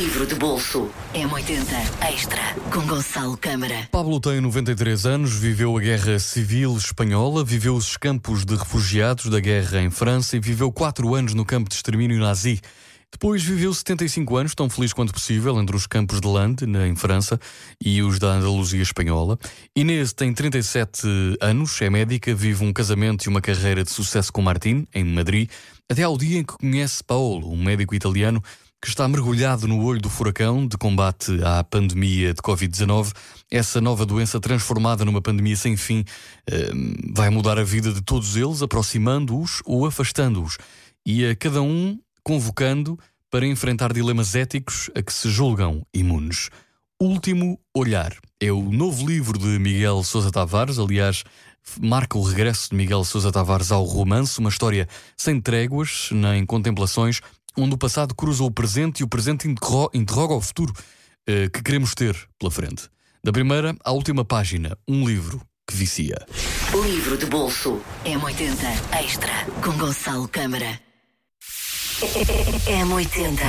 Livro de bolso M80 Extra com Gonçalo Câmara. Pablo tem 93 anos, viveu a Guerra Civil Espanhola, viveu os campos de refugiados da guerra em França e viveu 4 anos no campo de extermínio nazi. Depois viveu 75 anos, tão feliz quanto possível, entre os campos de Lande, em França, e os da Andaluzia Espanhola. Inês tem 37 anos, é médica, vive um casamento e uma carreira de sucesso com Martin, em Madrid, até ao dia em que conhece Paolo, um médico italiano que está mergulhado no olho do furacão de combate à pandemia de Covid-19. Essa nova doença transformada numa pandemia sem fim eh, vai mudar a vida de todos eles, aproximando-os ou afastando-os. E a cada um convocando para enfrentar dilemas éticos a que se julgam imunes. Último Olhar é o novo livro de Miguel Sousa Tavares, aliás, marca o regresso de Miguel Sousa Tavares ao romance, uma história sem tréguas nem contemplações, onde o passado cruza o presente e o presente interroga o futuro uh, que queremos ter pela frente. Da primeira à última página, um livro que vicia. Livro de bolso M80 Extra com Gonçalo Câmara. M80